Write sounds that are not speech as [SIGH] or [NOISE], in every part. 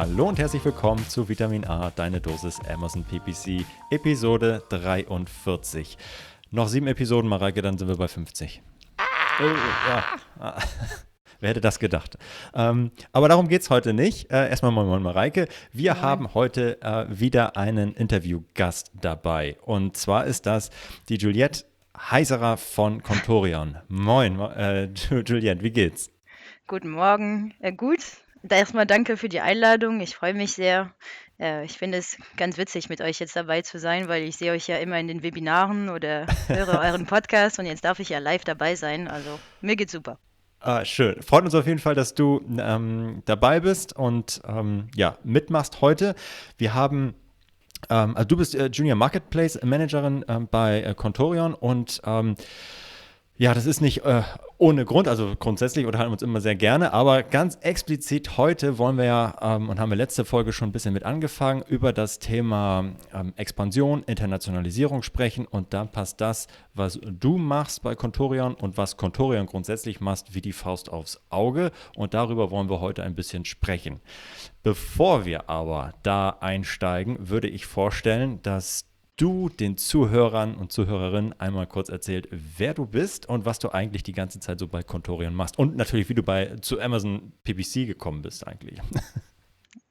Hallo und herzlich willkommen zu Vitamin A, deine Dosis Amazon PPC, Episode 43. Noch sieben Episoden, Mareike, dann sind wir bei 50. Ah. Oh, ja. Wer hätte das gedacht? Ähm, aber darum geht es heute nicht. Äh, erstmal moin moin Mareike. Wir moin. haben heute äh, wieder einen Interviewgast dabei. Und zwar ist das die Juliette Heiserer von Contorion. Moin, äh, [LAUGHS] Juliette, wie geht's? Guten Morgen. Äh, gut. Da erstmal danke für die Einladung. Ich freue mich sehr. Äh, ich finde es ganz witzig, mit euch jetzt dabei zu sein, weil ich sehe euch ja immer in den Webinaren oder höre [LAUGHS] euren Podcast und jetzt darf ich ja live dabei sein. Also mir geht's super. Ah, schön. Freut uns auf jeden Fall, dass du ähm, dabei bist und ähm, ja, mitmachst heute. Wir haben ähm, also du bist äh, Junior Marketplace Managerin äh, bei äh, Contorion und ähm, ja, das ist nicht äh, ohne Grund, also grundsätzlich unterhalten wir uns immer sehr gerne, aber ganz explizit heute wollen wir ja, ähm, und haben wir letzte Folge schon ein bisschen mit angefangen, über das Thema ähm, Expansion, Internationalisierung sprechen. Und dann passt das, was du machst bei Contorion und was Contorion grundsätzlich machst, wie die Faust aufs Auge. Und darüber wollen wir heute ein bisschen sprechen. Bevor wir aber da einsteigen, würde ich vorstellen, dass du den Zuhörern und Zuhörerinnen einmal kurz erzählt, wer du bist und was du eigentlich die ganze Zeit so bei Contorion machst. Und natürlich, wie du bei, zu Amazon PPC gekommen bist eigentlich. [LAUGHS]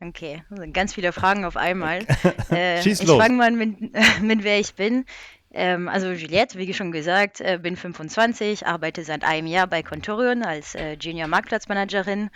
Okay, ganz viele Fragen auf einmal. [LAUGHS] Äh, Schieß ich fange mal mit, [LAUGHS] mit wer ich bin. Ähm, also Juliette, wie schon gesagt, äh, bin 25, arbeite seit einem Jahr bei Contorion als äh, Junior Marktplatzmanagerin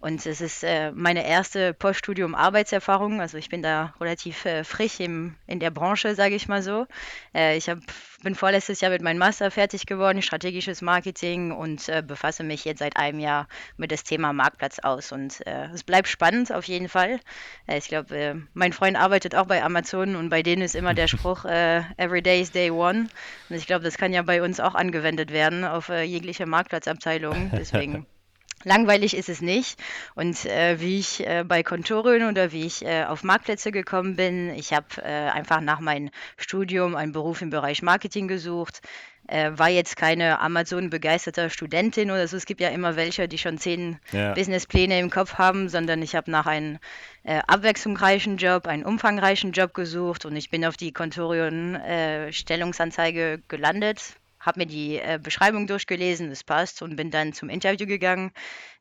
und es ist äh, meine erste Poststudium-Arbeitserfahrung. Also ich bin da relativ äh, frisch im, in der Branche, sage ich mal so. Äh, ich hab, bin vorletztes Jahr mit meinem Master fertig geworden, strategisches Marketing und äh, befasse mich jetzt seit einem Jahr mit dem Thema Marktplatz aus. Und äh, es bleibt spannend auf jeden Fall. Äh, ich glaube, mein Freund arbeitet auch bei Amazon und bei denen ist immer der [LAUGHS] Spruch, Every day is day one. Und ich glaube, das kann ja bei uns auch angewendet werden auf jegliche Marktplatzabteilung. Deswegen [LAUGHS] Langweilig ist es nicht. Und äh, wie ich äh, bei Kontoren oder wie ich äh, auf Marktplätze gekommen bin, ich habe äh, einfach nach meinem Studium einen Beruf im Bereich Marketing gesucht. Äh, war jetzt keine Amazon-begeisterte Studentin oder so. Es gibt ja immer welche, die schon zehn ja. Businesspläne im Kopf haben, sondern ich habe nach einem äh, abwechslungsreichen Job, einen umfangreichen Job gesucht und ich bin auf die Kontorion-Stellungsanzeige gelandet habe mir die äh, Beschreibung durchgelesen, es passt und bin dann zum Interview gegangen.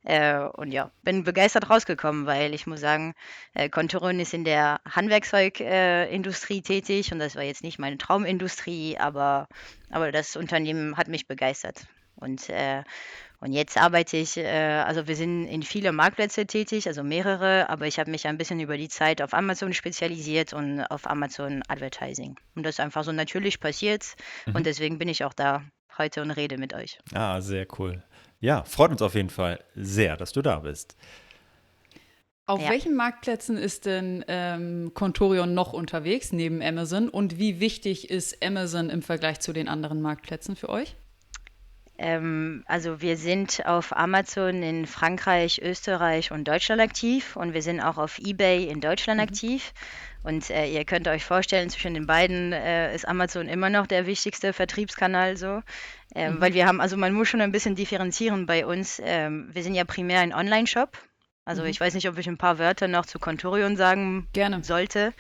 Äh, und ja, bin begeistert rausgekommen, weil ich muss sagen, äh, Konturon ist in der Handwerkzeugindustrie tätig und das war jetzt nicht meine Traumindustrie, aber, aber das Unternehmen hat mich begeistert. Und äh, und jetzt arbeite ich, äh, also wir sind in viele Marktplätze tätig, also mehrere, aber ich habe mich ein bisschen über die Zeit auf Amazon spezialisiert und auf Amazon Advertising. Und das ist einfach so natürlich passiert mhm. und deswegen bin ich auch da heute und rede mit euch. Ah, sehr cool. Ja, freut uns auf jeden Fall sehr, dass du da bist. Auf ja. welchen Marktplätzen ist denn ähm, Contorion noch unterwegs neben Amazon und wie wichtig ist Amazon im Vergleich zu den anderen Marktplätzen für euch? Ähm, also wir sind auf Amazon in Frankreich, Österreich und Deutschland aktiv und wir sind auch auf eBay in Deutschland mhm. aktiv. Und äh, ihr könnt euch vorstellen, zwischen den beiden äh, ist Amazon immer noch der wichtigste Vertriebskanal so. Ähm, mhm. Weil wir haben, also man muss schon ein bisschen differenzieren bei uns. Ähm, wir sind ja primär ein Online-Shop. Also mhm. ich weiß nicht, ob ich ein paar Wörter noch zu Contorion sagen Gerne. sollte.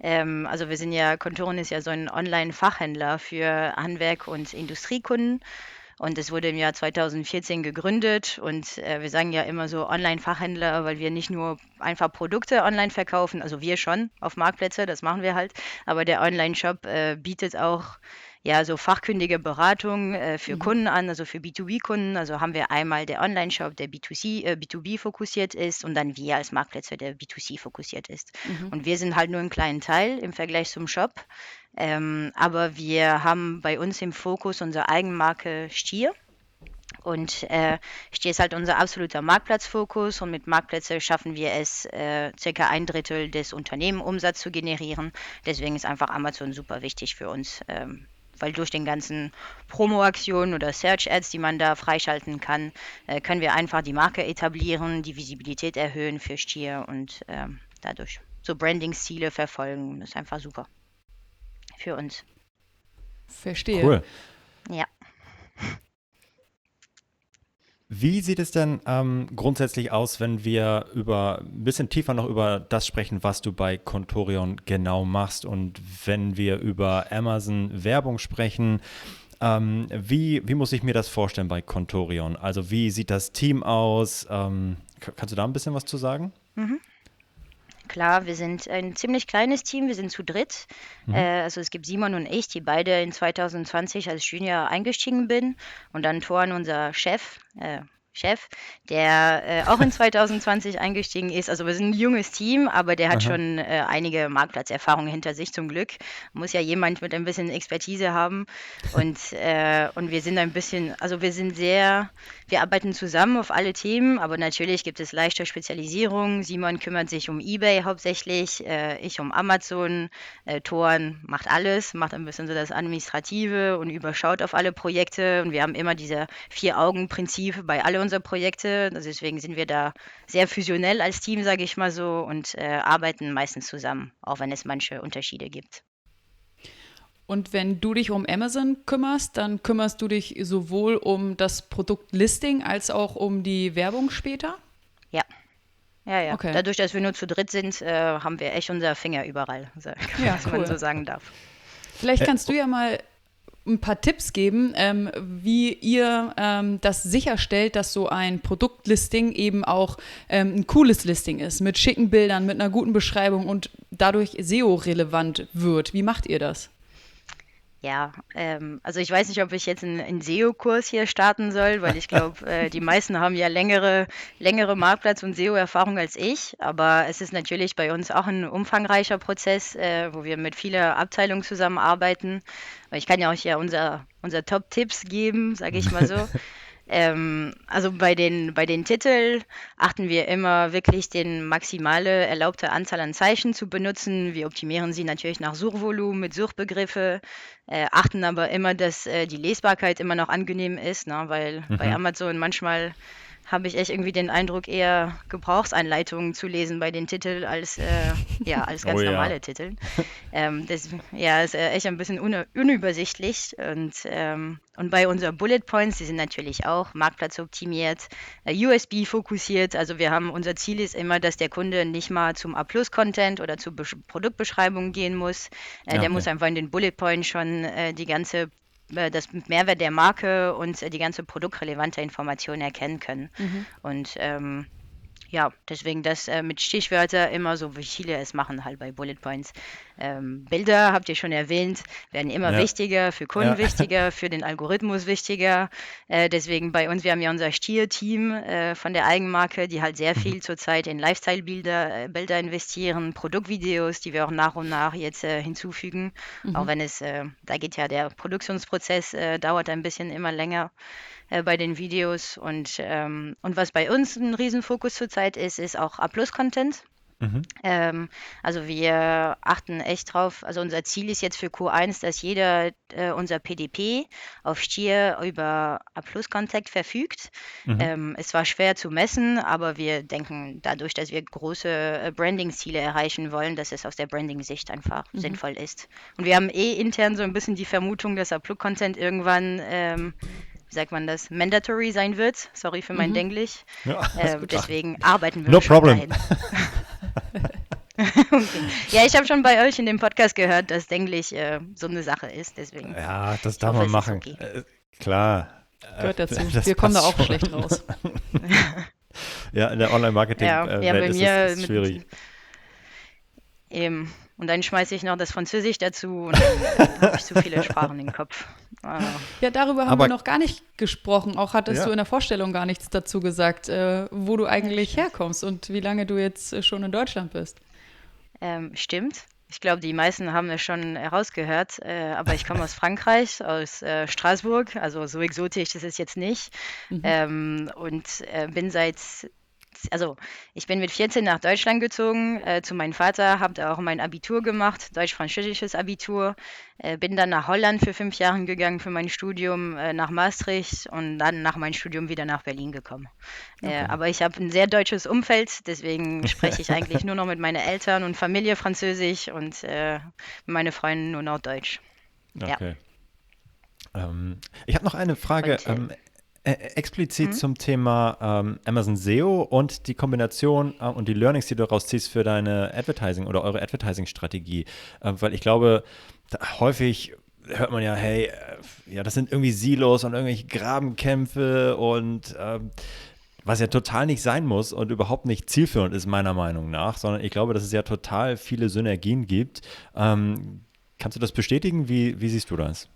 Ähm, also wir sind ja, Contorion ist ja so ein Online-Fachhändler für Handwerk- und Industriekunden. Und es wurde im Jahr 2014 gegründet und äh, wir sagen ja immer so Online-Fachhändler, weil wir nicht nur einfach Produkte online verkaufen, also wir schon auf Marktplätze, das machen wir halt, aber der Online-Shop äh, bietet auch ja, so fachkundige Beratung äh, für mhm. Kunden an, also für B2B-Kunden. Also haben wir einmal der Online-Shop, der B2C, äh, B2B fokussiert ist und dann wir als Marktplätze, der B2C fokussiert ist. Mhm. Und wir sind halt nur einen kleinen Teil im Vergleich zum Shop. Ähm, aber wir haben bei uns im Fokus unsere Eigenmarke Stier. Und äh, Stier ist halt unser absoluter Marktplatzfokus und mit Marktplätze schaffen wir es, äh, circa ein Drittel des Unternehmenumsatzes zu generieren. Deswegen ist einfach Amazon super wichtig für uns. Ähm, weil durch den ganzen Promo-Aktionen oder Search-Ads, die man da freischalten kann, äh, können wir einfach die Marke etablieren, die Visibilität erhöhen für Stier und ähm, dadurch so Branding-Ziele verfolgen. Das ist einfach super für uns. Verstehe. Cool. Ja. Wie sieht es denn ähm, grundsätzlich aus, wenn wir über ein bisschen tiefer noch über das sprechen, was du bei Contorion genau machst und wenn wir über Amazon Werbung sprechen? Ähm, wie, wie muss ich mir das vorstellen bei Contorion? Also wie sieht das Team aus? Ähm, kannst du da ein bisschen was zu sagen? Mhm. Klar, wir sind ein ziemlich kleines Team, wir sind zu dritt. Mhm. Äh, also es gibt Simon und ich, die beide in 2020 als Junior eingestiegen bin. Und dann Thorn, unser Chef, äh, Chef, der äh, auch in [LAUGHS] 2020 eingestiegen ist. Also wir sind ein junges Team, aber der hat Aha. schon äh, einige Marktplatzerfahrungen hinter sich zum Glück. Muss ja jemand mit ein bisschen Expertise haben. Und, [LAUGHS] äh, und wir sind ein bisschen, also wir sind sehr, wir arbeiten zusammen auf alle Themen, aber natürlich gibt es leichte Spezialisierung. Simon kümmert sich um eBay hauptsächlich, äh, ich um Amazon, äh, Toren macht alles, macht ein bisschen so das Administrative und überschaut auf alle Projekte. Und wir haben immer diese Vier-Augen-Prinzip bei alle unsere Projekte. Also deswegen sind wir da sehr fusionell als Team, sage ich mal so, und äh, arbeiten meistens zusammen, auch wenn es manche Unterschiede gibt. Und wenn du dich um Amazon kümmerst, dann kümmerst du dich sowohl um das Produktlisting als auch um die Werbung später? Ja. Ja, ja. Okay. Dadurch, dass wir nur zu dritt sind, äh, haben wir echt unser Finger überall, also, ja, was cool. man so sagen darf. Vielleicht kannst du ja mal ein paar Tipps geben, ähm, wie ihr ähm, das sicherstellt, dass so ein Produktlisting eben auch ähm, ein cooles Listing ist, mit schicken Bildern, mit einer guten Beschreibung und dadurch SEO-relevant wird. Wie macht ihr das? Ja, ähm, also ich weiß nicht, ob ich jetzt einen, einen SEO-Kurs hier starten soll, weil ich glaube, [LAUGHS] äh, die meisten haben ja längere, längere Marktplatz- und SEO-Erfahrung als ich. Aber es ist natürlich bei uns auch ein umfangreicher Prozess, äh, wo wir mit vielen Abteilungen zusammenarbeiten. Ich kann ja auch hier unser, unser Top-Tipps geben, sage ich mal so. [LAUGHS] Ähm, also bei den, bei den Titeln achten wir immer wirklich den maximale erlaubte Anzahl an Zeichen zu benutzen. Wir optimieren sie natürlich nach Suchvolumen mit Suchbegriffe, äh, achten aber immer, dass äh, die Lesbarkeit immer noch angenehm ist, ne? weil mhm. bei Amazon manchmal habe ich echt irgendwie den Eindruck, eher Gebrauchsanleitungen zu lesen bei den Titeln als, äh, ja, [LAUGHS] als ganz oh, normale ja. Titel. Ähm, das ja, ist äh, echt ein bisschen un unübersichtlich. Und, ähm, und bei unseren Bullet Points, die sind natürlich auch marktplatzoptimiert, äh, USB fokussiert. Also wir haben, unser Ziel ist immer, dass der Kunde nicht mal zum A-Plus-Content oder zur Be Produktbeschreibung gehen muss. Äh, ja, der okay. muss einfach in den Bullet Point schon äh, die ganze das Mehrwert der Marke und die ganze produktrelevante Information erkennen können. Mhm. Und ähm, ja, deswegen das äh, mit Stichwörter immer so, wie viele es machen halt bei Bullet Points. Ähm, Bilder, habt ihr schon erwähnt, werden immer ja. wichtiger, für Kunden ja. wichtiger, [LAUGHS] für den Algorithmus wichtiger. Äh, deswegen bei uns, wir haben ja unser Stier-Team äh, von der Eigenmarke, die halt sehr mhm. viel zurzeit in Lifestyle-Bilder äh, Bilder investieren, Produktvideos, die wir auch nach und nach jetzt äh, hinzufügen. Mhm. Auch wenn es, äh, da geht ja der Produktionsprozess, dauert ein bisschen immer länger äh, bei den Videos. Und, ähm, und was bei uns ein Riesenfokus zurzeit ist, ist auch A-Plus-Content. Mhm. Ähm, also wir achten echt drauf, also unser Ziel ist jetzt für Q1, dass jeder äh, unser PDP auf Stier über A-Plus-Contact verfügt. Mhm. Ähm, es war schwer zu messen, aber wir denken dadurch, dass wir große äh, Branding-Ziele erreichen wollen, dass es aus der Branding-Sicht einfach mhm. sinnvoll ist. Und wir haben eh intern so ein bisschen die Vermutung, dass A-Plus-Content irgendwann ähm, wie sagt man das, mandatory sein wird. Sorry für mein mhm. Denglisch. Ja, äh, deswegen arbeiten wir No problem. [LAUGHS] [LAUGHS] okay. Ja, ich habe schon bei euch in dem Podcast gehört, dass Denglisch äh, so eine Sache ist. Deswegen. Ja, das darf man machen. Okay. Äh, klar. Gehört dazu. [LAUGHS] Das wir kommen da auch schon. schlecht raus. [LAUGHS] ja, in der Online-Marketing ja, äh, ja, bei mir ist es schwierig. Eben. Und dann schmeiße ich noch das Französisch dazu und dann habe ich zu viele Sprachen im Kopf. Also. Ja, darüber haben Aber, wir noch gar nicht gesprochen. Auch hattest ja. du in der Vorstellung gar nichts dazu gesagt, äh, wo du eigentlich herkommst und wie lange du jetzt äh, schon in Deutschland bist. Ähm, stimmt. Ich glaube, die meisten haben es schon herausgehört, äh, aber ich komme aus [LAUGHS] Frankreich, aus äh, Straßburg, also so exotisch ist es jetzt nicht. Mhm. Ähm, und äh, bin seit also ich bin mit 14 nach Deutschland gezogen äh, zu meinem Vater, habe da auch mein Abitur gemacht, deutsch-französisches Abitur, äh, bin dann nach Holland für fünf Jahre gegangen für mein Studium, äh, nach Maastricht und dann nach meinem Studium wieder nach Berlin gekommen. Äh, okay. aber ich habe ein sehr deutsches Umfeld, deswegen spreche ich [LAUGHS] eigentlich nur noch mit meinen Eltern und Familie Französisch und äh, meine Freunde nur noch Deutsch. Okay. Ja. Ähm, ich habe noch eine Frage. Und, äh, ähm, äh, explizit mhm. zum Thema ähm, Amazon SEO und die Kombination äh, und die Learnings, die du daraus ziehst für deine Advertising oder eure Advertising-Strategie. Äh, weil ich glaube, häufig hört man ja, hey, äh, ja, das sind irgendwie Silos und irgendwelche Grabenkämpfe und ähm, was ja total nicht sein muss und überhaupt nicht zielführend ist, meiner Meinung nach, sondern ich glaube, dass es ja total viele Synergien gibt. Ähm, kannst du das bestätigen? Wie, wie siehst du das?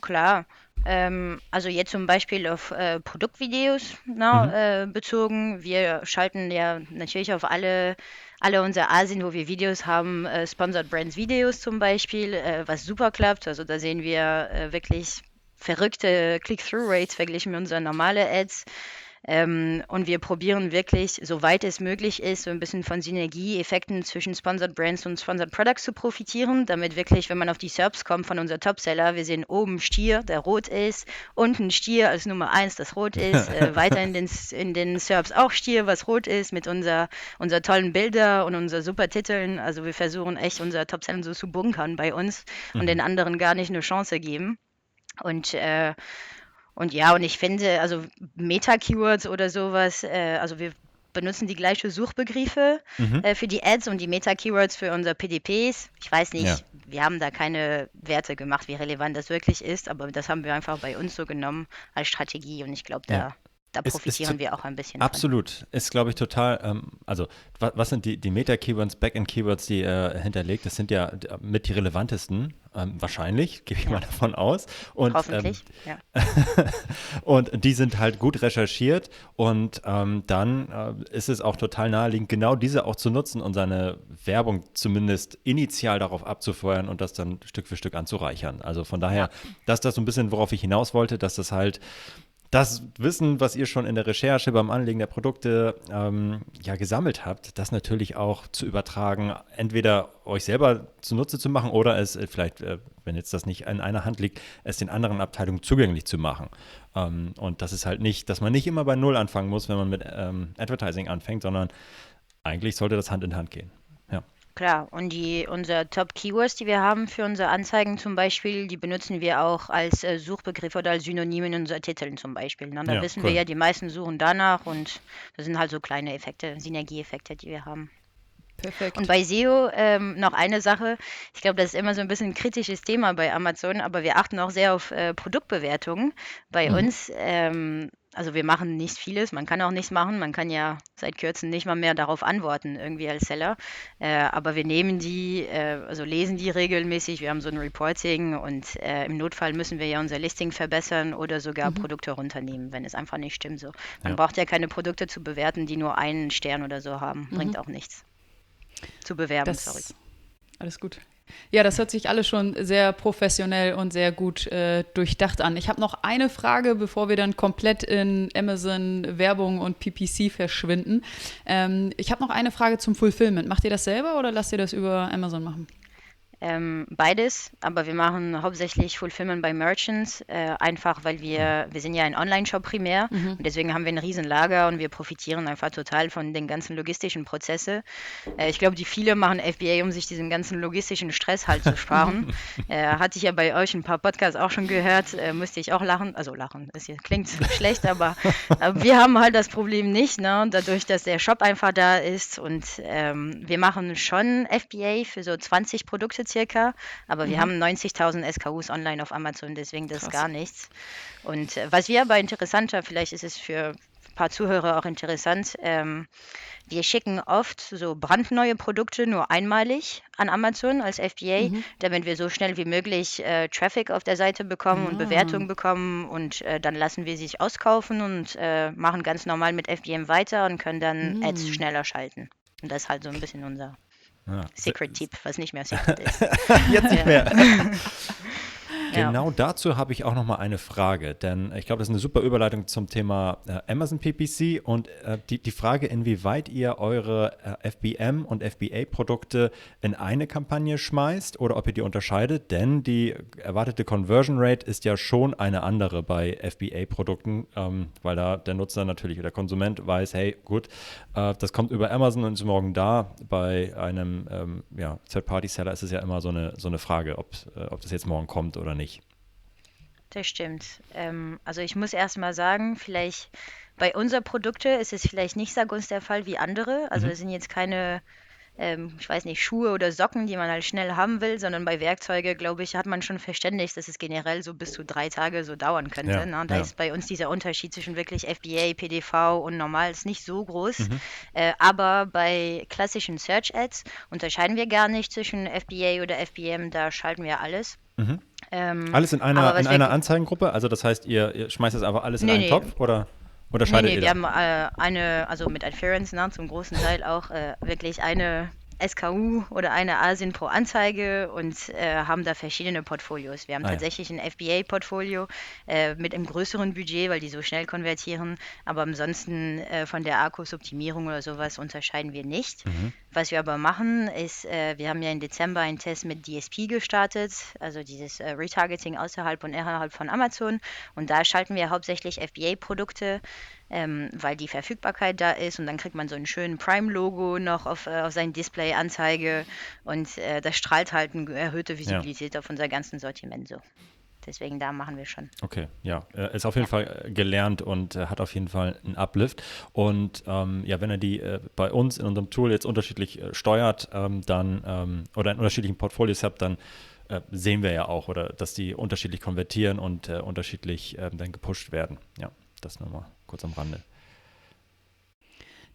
Klar, ähm, also jetzt zum Beispiel auf äh, Produktvideos na, mhm. äh, bezogen. Wir schalten ja natürlich auf alle, alle unsere Asien, wo wir Videos haben, äh, Sponsored Brands Videos zum Beispiel, äh, was super klappt. Also da sehen wir äh, wirklich verrückte Click-Through-Rates verglichen mit unseren normalen Ads. Ähm, und wir probieren wirklich, soweit es möglich ist, so ein bisschen von Synergieeffekten zwischen Sponsored Brands und Sponsored Products zu profitieren, damit wirklich, wenn man auf die SERPs kommt von unser Topseller, wir sehen oben Stier, der rot ist, unten Stier als Nummer eins, das rot [LAUGHS] ist, äh, weiter in den, in den SERPs auch Stier, was rot ist, mit unser, unser tollen Bilder und unser super Titeln. Also wir versuchen echt unser Topseller so zu bunkern bei uns mhm. und den anderen gar nicht eine Chance geben. Und äh, und ja, und ich finde, also Meta-Keywords oder sowas, äh, also wir benutzen die gleichen Suchbegriffe mhm. äh, für die Ads und die Meta-Keywords für unsere PDPs. Ich weiß nicht, ja. wir haben da keine Werte gemacht, wie relevant das wirklich ist, aber das haben wir einfach bei uns so genommen als Strategie und ich glaube, da ja da profitieren wir auch ein bisschen. Absolut. Von. Ist, glaube ich, total, ähm, also was, was, sind die, die Meta-Keywords, Backend-Keywords, die er äh, hinterlegt? Das sind ja mit die relevantesten, ähm, wahrscheinlich, [LAUGHS] gebe ich ja. mal davon aus. Und, Hoffentlich, ähm, ja. [LAUGHS] und die sind halt gut recherchiert und ähm, dann äh, ist es auch total naheliegend, genau diese auch zu nutzen und seine Werbung zumindest initial darauf abzufeuern und das dann Stück für Stück anzureichern. Also von daher, ja. das ist das so ein bisschen, worauf ich hinaus wollte, dass das halt das Wissen, was ihr schon in der Recherche beim Anlegen der Produkte ähm, ja gesammelt habt, das natürlich auch zu übertragen, entweder euch selber zunutze zu machen oder es äh, vielleicht, äh, wenn jetzt das nicht in einer Hand liegt, es den anderen Abteilungen zugänglich zu machen. Ähm, und das ist halt nicht, dass man nicht immer bei Null anfangen muss, wenn man mit ähm, Advertising anfängt, sondern eigentlich sollte das Hand in Hand gehen. Klar, und die, unsere Top-Keywords, die wir haben für unsere Anzeigen zum Beispiel, die benutzen wir auch als äh, Suchbegriff oder als Synonym in unseren Titeln zum Beispiel. Ne? Da ja, wissen cool. wir ja, die meisten suchen danach und das sind halt so kleine Effekte, Synergieeffekte, die wir haben. Perfekt. Und bei SEO ähm, noch eine Sache. Ich glaube, das ist immer so ein bisschen ein kritisches Thema bei Amazon, aber wir achten auch sehr auf äh, Produktbewertungen bei mhm. uns. Ähm, also wir machen nicht vieles, man kann auch nichts machen, man kann ja seit kürzem nicht mal mehr darauf antworten, irgendwie als Seller. Äh, aber wir nehmen die, äh, also lesen die regelmäßig, wir haben so ein Reporting und äh, im Notfall müssen wir ja unser Listing verbessern oder sogar mhm. Produkte runternehmen, wenn es einfach nicht stimmt. So. Man ja. braucht ja keine Produkte zu bewerten, die nur einen Stern oder so haben. Bringt mhm. auch nichts. Zu bewerben, das, sorry. Alles gut. Ja, das hört sich alles schon sehr professionell und sehr gut äh, durchdacht an. Ich habe noch eine Frage, bevor wir dann komplett in Amazon Werbung und PPC verschwinden. Ähm, ich habe noch eine Frage zum Fulfillment. Macht ihr das selber oder lasst ihr das über Amazon machen? Ähm, beides, aber wir machen hauptsächlich Fulfillment bei Merchants, äh, einfach weil wir, wir sind ja ein Online-Shop primär mhm. und deswegen haben wir ein riesen Lager und wir profitieren einfach total von den ganzen logistischen Prozessen. Äh, ich glaube, die viele machen FBA, um sich diesen ganzen logistischen Stress halt zu sparen. [LAUGHS] äh, hatte ich ja bei euch ein paar Podcasts auch schon gehört, äh, musste ich auch lachen, also lachen, das hier klingt [LAUGHS] schlecht, aber, aber, wir haben halt das Problem nicht, ne? dadurch, dass der Shop einfach da ist und ähm, wir machen schon FBA für so 20 Produkte circa, aber wir mhm. haben 90.000 SKUs online auf Amazon, deswegen das ist gar nichts. Und äh, was wir aber interessanter, vielleicht ist es für ein paar Zuhörer auch interessant, ähm, wir schicken oft so brandneue Produkte nur einmalig an Amazon als FBA, mhm. damit wir so schnell wie möglich äh, Traffic auf der Seite bekommen ja. und Bewertungen bekommen und äh, dann lassen wir sie sich auskaufen und äh, machen ganz normal mit FBM weiter und können dann mhm. Ads schneller schalten. Und das ist halt so ein bisschen unser Ja. Secret-Tipp, was nicht mehr Secret [LAUGHS] ist. Jetzt nicht mehr. [LAUGHS] Genau ja. dazu habe ich auch noch mal eine Frage, denn ich glaube, das ist eine super Überleitung zum Thema äh, Amazon PPC und äh, die, die Frage, inwieweit ihr eure äh, FBM und FBA-Produkte in eine Kampagne schmeißt oder ob ihr die unterscheidet, denn die erwartete Conversion Rate ist ja schon eine andere bei FBA-Produkten, ähm, weil da der Nutzer natürlich oder der Konsument weiß, hey, gut, äh, das kommt über Amazon und ist morgen da. Bei einem ähm, ja, Third-Party-Seller ist es ja immer so eine, so eine Frage, ob, äh, ob das jetzt morgen kommt oder nicht nicht. Das stimmt. Ähm, also ich muss erst mal sagen, vielleicht bei unseren Produkten ist es vielleicht nicht so ganz der Fall wie andere. Also mhm. es sind jetzt keine, ähm, ich weiß nicht, Schuhe oder Socken, die man halt schnell haben will, sondern bei Werkzeugen, glaube ich, hat man schon verständigt, dass es generell so bis zu drei Tage so dauern könnte. Ja, ne? Da ja. ist bei uns dieser Unterschied zwischen wirklich FBA, PDV und normal ist nicht so groß. Mhm. Äh, aber bei klassischen Search Ads unterscheiden wir gar nicht zwischen FBA oder FBM, da schalten wir alles. Mhm. Ähm, alles in einer, in einer Anzeigengruppe? Also das heißt, ihr, ihr schmeißt das einfach alles in nee, einen nee. Topf oder unterscheidet nee, nee, ihr das? Wir haben äh, eine, also mit Adference ne, zum großen Teil auch äh, wirklich eine SKU oder eine Asien pro Anzeige und äh, haben da verschiedene Portfolios. Wir haben ah, tatsächlich ja. ein FBA-Portfolio äh, mit einem größeren Budget, weil die so schnell konvertieren. Aber ansonsten äh, von der Akkus-Optimierung oder sowas unterscheiden wir nicht. Mhm. Was wir aber machen, ist, äh, wir haben ja im Dezember einen Test mit DSP gestartet, also dieses äh, Retargeting außerhalb und innerhalb von Amazon. Und da schalten wir hauptsächlich FBA-Produkte ähm, weil die Verfügbarkeit da ist und dann kriegt man so einen schönen Prime-Logo noch auf, äh, auf sein Display-Anzeige und äh, das strahlt halt eine erhöhte Visibilität ja. auf unser ganzes Sortiment so. Deswegen da machen wir schon. Okay, ja, ist auf jeden ja. Fall äh, gelernt und äh, hat auf jeden Fall einen Uplift. Und ähm, ja, wenn er die äh, bei uns in unserem Tool jetzt unterschiedlich äh, steuert, ähm, dann ähm, oder in unterschiedlichen Portfolios habt, dann äh, sehen wir ja auch, oder dass die unterschiedlich konvertieren und unterschiedlich ähm, dann gepusht werden. Ja, das nochmal kurz am Rande.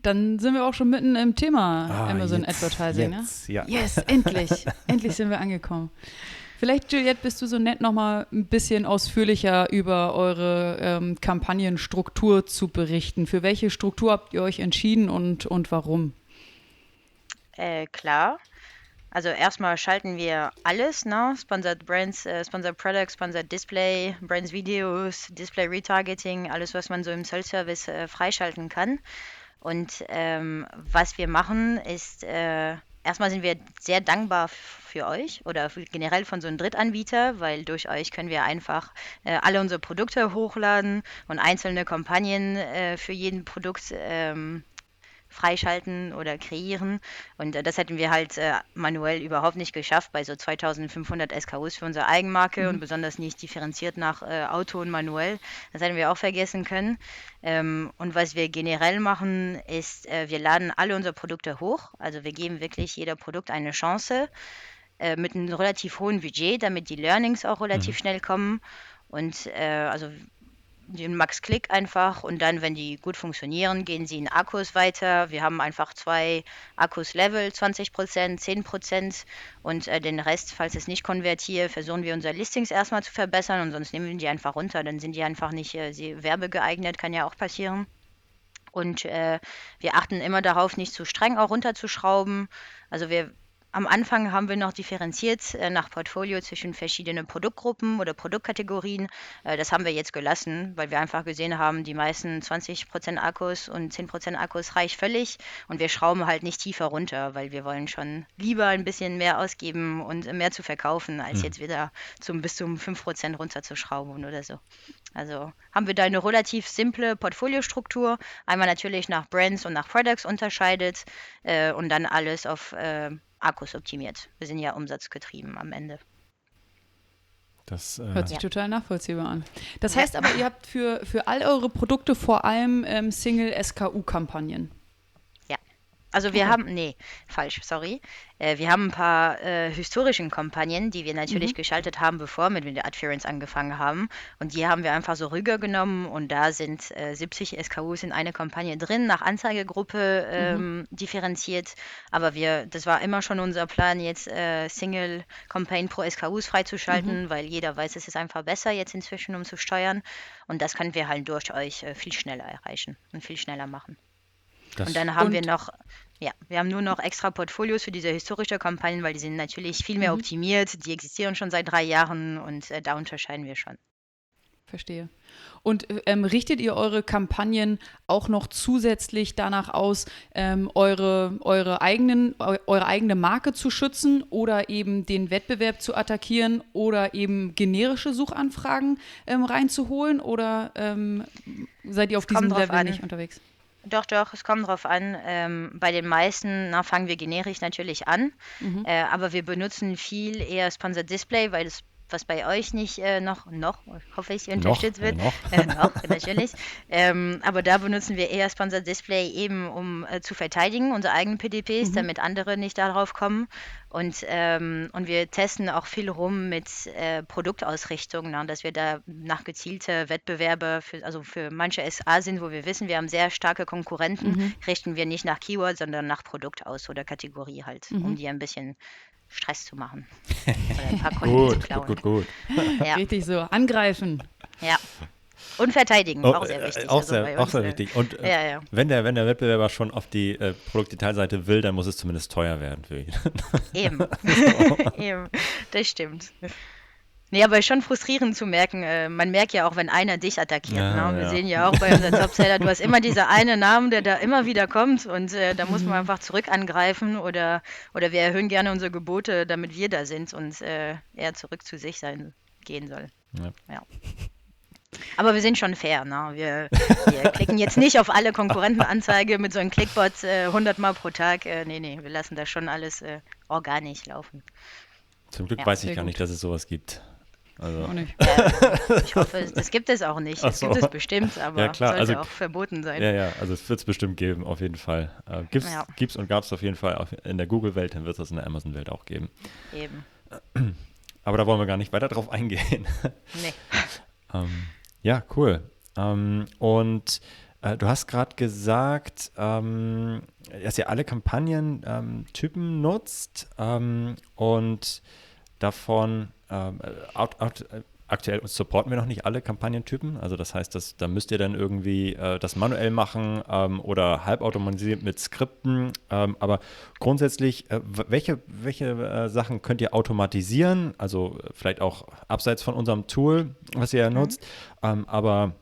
Dann sind wir auch schon mitten im Thema ah, Amazon jetzt, Advertising. Ne? Jetzt, ne? ja. Yes, endlich. [LAUGHS] endlich sind wir angekommen. Vielleicht, Juliette, bist du so nett, nochmal ein bisschen ausführlicher über eure ähm, Kampagnenstruktur zu berichten. Für welche Struktur habt ihr euch entschieden und, und warum? Äh, klar. Also erstmal schalten wir alles, ne? Sponsored Brands, äh, Sponsored Products, Sponsored Display, Brands Videos, Display Retargeting, alles, was man so im Self-Service äh, freischalten kann. Und ähm, was wir machen, ist, äh, erstmal sind wir sehr dankbar für euch oder generell von so einem Drittanbieter, weil durch euch können wir einfach äh, alle unsere Produkte hochladen und einzelne Kampagnen äh, für jeden Produkt ähm, freischalten oder kreieren. Und äh, das hätten wir halt äh, manuell überhaupt nicht geschafft bei so 2500 SKUs für unsere Eigenmarke mhm. und besonders nicht differenziert nach äh, Auto und manuell. Das hätten wir auch vergessen können. Ähm, und was wir generell machen, ist, äh, wir laden alle unsere Produkte hoch. Also wir geben wirklich jeder Produkt eine Chance äh, mit einem relativ hohen Budget, damit die Learnings auch relativ mhm. schnell kommen. Und äh, also den Max-Klick einfach und dann, wenn die gut funktionieren, gehen sie in Akkus weiter. Wir haben einfach zwei Akkus-Level, 20%, 10% und äh, den Rest, falls es nicht konvertiert, versuchen wir unser Listings erstmal zu verbessern und sonst nehmen wir die einfach runter. Dann sind die einfach nicht äh, werbegeeignet, kann ja auch passieren. Und äh, wir achten immer darauf, nicht zu streng auch runterzuschrauben. Also wir am Anfang haben wir noch differenziert äh, nach Portfolio zwischen verschiedenen Produktgruppen oder Produktkategorien. Äh, das haben wir jetzt gelassen, weil wir einfach gesehen haben, die meisten 20% Akkus und 10% Akkus reicht völlig und wir schrauben halt nicht tiefer runter, weil wir wollen schon lieber ein bisschen mehr ausgeben und mehr zu verkaufen, als mhm. jetzt wieder zum, bis zum 5% runterzuschrauben oder so. Also haben wir da eine relativ simple Portfoliostruktur, einmal natürlich nach Brands und nach Products unterscheidet äh, und dann alles auf äh, Akkus optimiert. Wir sind ja umsatzgetrieben am Ende. Das, äh Hört sich ja. total nachvollziehbar an. Das heißt aber, ihr habt für, für all eure Produkte vor allem ähm, Single-SKU-Kampagnen. Also wir okay. haben, nee, falsch, sorry. Äh, wir haben ein paar äh, historischen Kampagnen, die wir natürlich mhm. geschaltet haben, bevor wir mit der Adference angefangen haben. Und die haben wir einfach so rübergenommen und da sind äh, 70 SKUs in eine Kampagne drin, nach Anzeigegruppe ähm, mhm. differenziert. Aber wir, das war immer schon unser Plan, jetzt äh, Single Campaign pro SKUs freizuschalten, mhm. weil jeder weiß, es ist einfach besser jetzt inzwischen, um zu steuern. Und das können wir halt durch euch äh, viel schneller erreichen und viel schneller machen. Das und dann haben wir noch Ja, wir haben nur noch extra Portfolios für diese historische Kampagnen, weil die sind natürlich viel mehr mhm. optimiert. Die existieren schon seit drei Jahren und äh, da unterscheiden wir schon. Verstehe. Und ähm, richtet ihr eure Kampagnen auch noch zusätzlich danach aus, ähm, eure, eure, eigenen, eure eigene Marke zu schützen oder eben den Wettbewerb zu attackieren oder eben generische Suchanfragen ähm, reinzuholen? Oder ähm, seid ihr auf diesem Level an. nicht unterwegs? Doch, doch, es kommt drauf an. Ähm, bei den meisten na, fangen wir generisch natürlich an, mhm. äh, aber wir benutzen viel eher Sponsored Display, weil es was bei euch nicht äh, noch, noch, hoffe ich, unterstützt wird. Noch, äh, noch [LAUGHS] natürlich. Ähm, aber da benutzen wir eher Sponsored Display eben, um äh, zu verteidigen, unsere eigenen PDPs, mhm. damit andere nicht darauf kommen. Und, ähm, und wir testen auch viel rum mit äh, Produktausrichtung, na, dass wir da nach gezielte Wettbewerbe, für, also für manche SA sind, wo wir wissen, wir haben sehr starke Konkurrenten, mhm. richten wir nicht nach Keyword, sondern nach Produkt aus oder Kategorie halt, mhm. um die ein bisschen Stress zu machen. [LAUGHS] Oder ein paar gut, zu klauen. Gut, gut, gut. Ja. Richtig so, angreifen. Ja. Und verteidigen, oh, auch sehr wichtig. Äh, auch also sehr, auch sehr wichtig. Und äh, ja, ja. Wenn, der, wenn der Wettbewerber schon auf die äh, Produktdetailseite will, dann muss es zumindest teuer werden für ihn. Eben. [LAUGHS] [LAUGHS] Eben. Das stimmt. Nee, aber schon frustrierend zu merken. Äh, man merkt ja auch, wenn einer dich attackiert. Ja, ne? Wir ja. sehen ja auch bei unseren Topseller, du hast immer dieser eine Namen, der da immer wieder kommt und äh, da muss man mhm. einfach zurück angreifen oder, oder wir erhöhen gerne unsere Gebote, damit wir da sind und äh, er zurück zu sich sein gehen soll. Ja. ja. Aber wir sind schon fair. Ne? Wir, wir klicken jetzt nicht auf alle Konkurrentenanzeige mit so einem Clickbot äh, 100 Mal pro Tag. Äh, nee, nee, wir lassen das schon alles äh, organisch laufen. Zum Glück weiß ich gar gut. nicht, dass es sowas gibt. Also. Auch nicht. Ja, [LAUGHS] ich hoffe, das gibt es auch nicht. Das so. gibt es bestimmt, aber ja, klar. sollte also, auch verboten sein. Ja, ja, also es wird es bestimmt geben, auf jeden Fall. Äh, gibt's, ja. gibt's und gab es auf jeden Fall in der Google-Welt, dann wird es das in der Amazon-Welt auch geben. Eben. [CLEARS THROAT] Aber da wollen wir gar nicht weiter drauf eingehen. [LAUGHS] Nee. [LAUGHS] ähm, ja, cool. Ähm, und äh, du hast gerade gesagt, ähm, dass ihr alle Kampagnentypen ähm, nutzt ähm, und davon ähm, out, out, äh, aktuell supporten wir noch nicht alle Kampagnentypen. Also das heißt, dass, da müsst ihr dann irgendwie äh, das manuell machen ähm, oder halbautomatisiert mit Skripten. Ähm, aber grundsätzlich, äh, welche, welche äh, Sachen könnt ihr automatisieren? Also äh, vielleicht auch abseits von unserem Tool, was ihr ja mhm. nutzt. Ähm, aber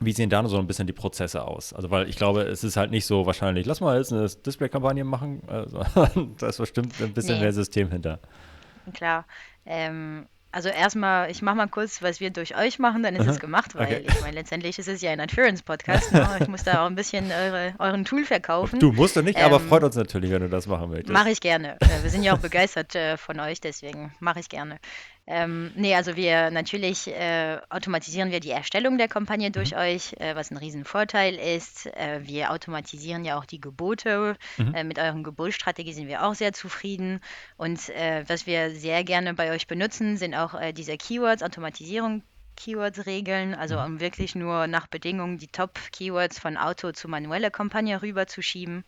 wie sehen da so ein bisschen die Prozesse aus? Also, weil ich glaube, es ist halt nicht so wahrscheinlich, lass mal jetzt eine Display-Kampagne machen. Also, [LAUGHS] da ist bestimmt ein bisschen nee. mehr System hinter. Klar. Ähm, also erstmal, ich mache mal kurz, was wir durch euch machen, dann ist es gemacht, weil okay. ich meine, letztendlich ist es ja ein Insurance-Podcast. Ne? Ich muss da auch ein bisschen eure, euren Tool verkaufen. Du musst du nicht, ähm, aber freut uns natürlich, wenn du das machen möchtest. Mache ich gerne. Äh, wir sind ja auch begeistert äh, von euch, deswegen mache ich gerne. Ähm, nee, also wir natürlich äh, automatisieren wir die Erstellung der Kampagne durch mhm. euch, äh, was ein Riesenvorteil ist. Äh, wir automatisieren ja auch die Gebote. Mhm. Äh, mit euren Gebotsstrategie sind wir auch sehr zufrieden. Und äh, was wir sehr gerne bei euch benutzen, sind auch äh, diese Keywords, Automatisierung Keywords regeln, also mhm. um wirklich nur nach Bedingungen die Top-Keywords von Auto zu manueller Kampagne rüberzuschieben.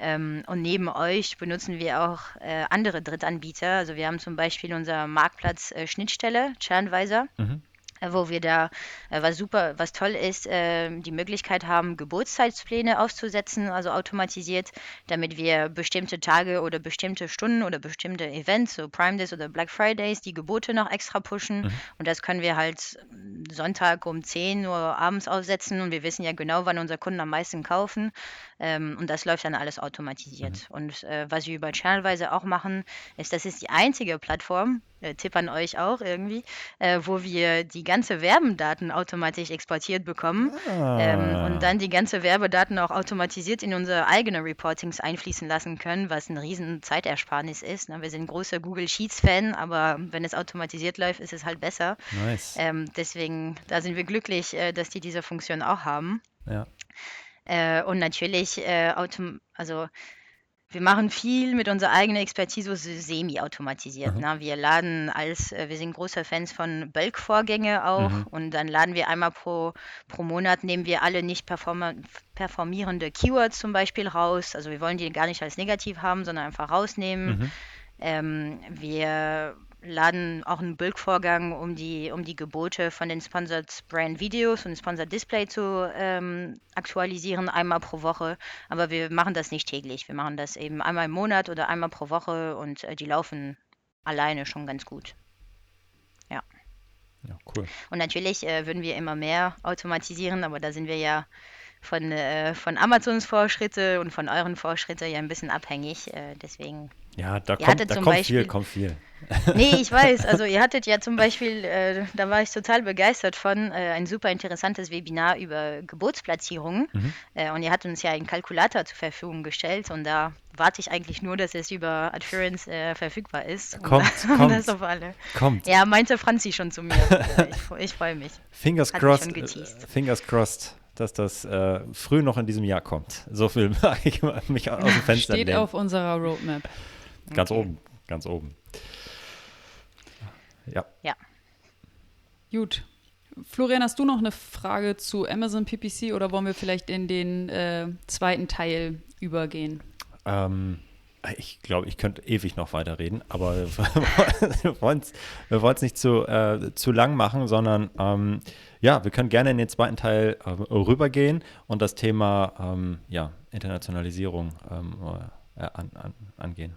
Ähm, und neben euch benutzen wir auch äh, andere Drittanbieter. Also wir haben zum Beispiel unser Marktplatz äh, Schnittstelle, Churnweiser. Mhm. Äh, wo wir da, äh, was super, was toll ist, äh, die Möglichkeit haben, Geburtszeitspläne auszusetzen, also automatisiert, damit wir bestimmte Tage oder bestimmte Stunden oder bestimmte Events, so Prime Days oder Black Fridays, die Gebote noch extra pushen. Mhm. Und das können wir halt Sonntag um 10 Uhr abends aufsetzen und wir wissen ja genau, wann unsere Kunden am meisten kaufen. Ähm, und das läuft dann alles automatisiert. Mhm. Und äh, was wir über Channelweise auch machen, ist, das ist die einzige Plattform, äh, Tipp an euch auch irgendwie, äh, wo wir die ganze Werbendaten automatisch exportiert bekommen ah. ähm, und ah. dann die ganze Werbedaten auch automatisiert in unsere eigene Reportings einfließen lassen können, was ein riesen Zeitersparnis ist. Ne? Wir sind großer Google Sheets-Fan, aber wenn es automatisiert läuft, ist es halt besser. Nice. Ähm, deswegen, da sind wir glücklich, äh, dass die diese Funktion auch haben. Ja. Äh, und natürlich, äh, autom also wir machen viel mit unserer eigenen Expertise semi-automatisiert. Mhm. Ne? Wir laden als, äh, wir sind große Fans von Bulk-Vorgänge auch mhm. und dann laden wir einmal pro, pro Monat, nehmen wir alle nicht performierende Keywords zum Beispiel raus. Also wir wollen die gar nicht als negativ haben, sondern einfach rausnehmen. Mhm. Ähm, wir laden auch einen Bulk-Vorgang, um die, um die Gebote von den Sponsored Brand Videos und Sponsored Display zu ähm, aktualisieren, einmal pro Woche. Aber wir machen das nicht täglich. Wir machen das eben einmal im Monat oder einmal pro Woche und äh, die laufen alleine schon ganz gut. Ja. Ja, cool. Und natürlich äh, würden wir immer mehr automatisieren, aber da sind wir ja von, äh, von Amazons Vorschritte und von euren Vorschritten ja ein bisschen abhängig. Äh, deswegen. Ja, da, kommt, da kommt Beispiel, viel, kommt viel. [LAUGHS] Nee, ich weiß. Also ihr hattet ja zum Beispiel, äh, da war ich total begeistert von, äh, ein super interessantes Webinar über Geburtsplatzierungen. Mhm. Äh, und ihr hattet uns ja einen Kalkulator zur Verfügung gestellt und da warte ich eigentlich nur, dass es über Adference äh, verfügbar ist. Kommt, [LAUGHS] und, kommt. das auf alle. Kommt. Ja, meinte Franzi schon zu mir. [LAUGHS] ich, ich freue mich. Fingers Hat crossed. Fingers crossed dass das äh, früh noch in diesem Jahr kommt. So viel ich mich aus dem Fenster Steht nehmen. auf unserer Roadmap. Ganz okay. oben, ganz oben. Ja. Ja. Gut. Florian, hast du noch eine Frage zu Amazon PPC oder wollen wir vielleicht in den äh, zweiten Teil übergehen? Ähm, ich glaube, ich könnte ewig noch weiterreden, aber [LAUGHS] wir wollen es nicht zu, äh, zu lang machen, sondern ähm, ja, wir können gerne in den zweiten Teil äh, rübergehen und das Thema ähm, ja, Internationalisierung ähm, äh, an, an, angehen.